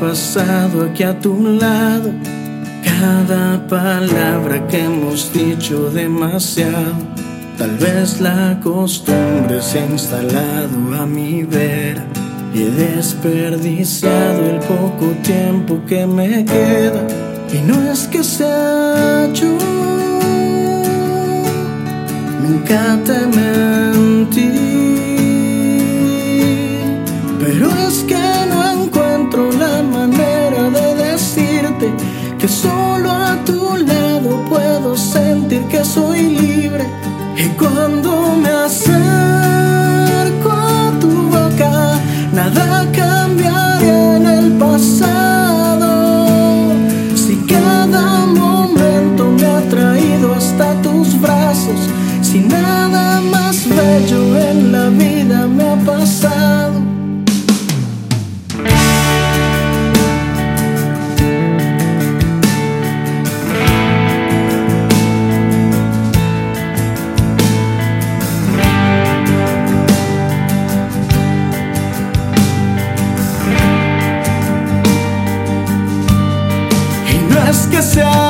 pasado aquí a tu lado. Cada palabra que hemos dicho demasiado. Tal vez la costumbre se ha instalado a mi vera y he desperdiciado el poco tiempo que me queda. Y no es que sea yo, nunca te mentí, que soy libre. Y cuando me acerco a tu boca, nada cambiaría en el pasado. Si cada momento me ha traído hasta tus brazos, si nada no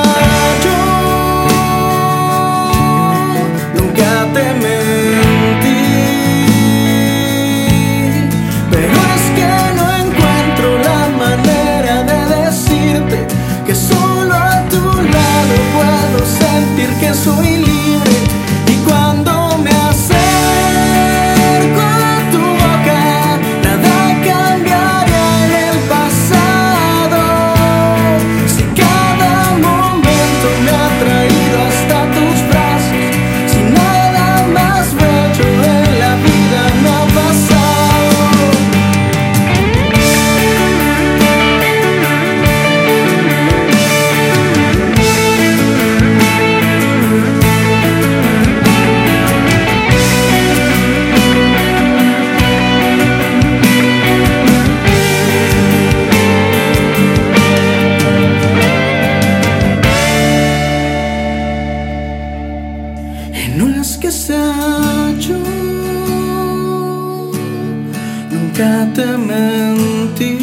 nunca te mentí,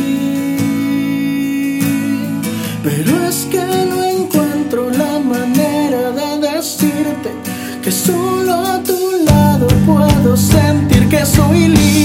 pero es que no encuentro la manera de decirte que solo a tu lado puedo sentir que soy libre.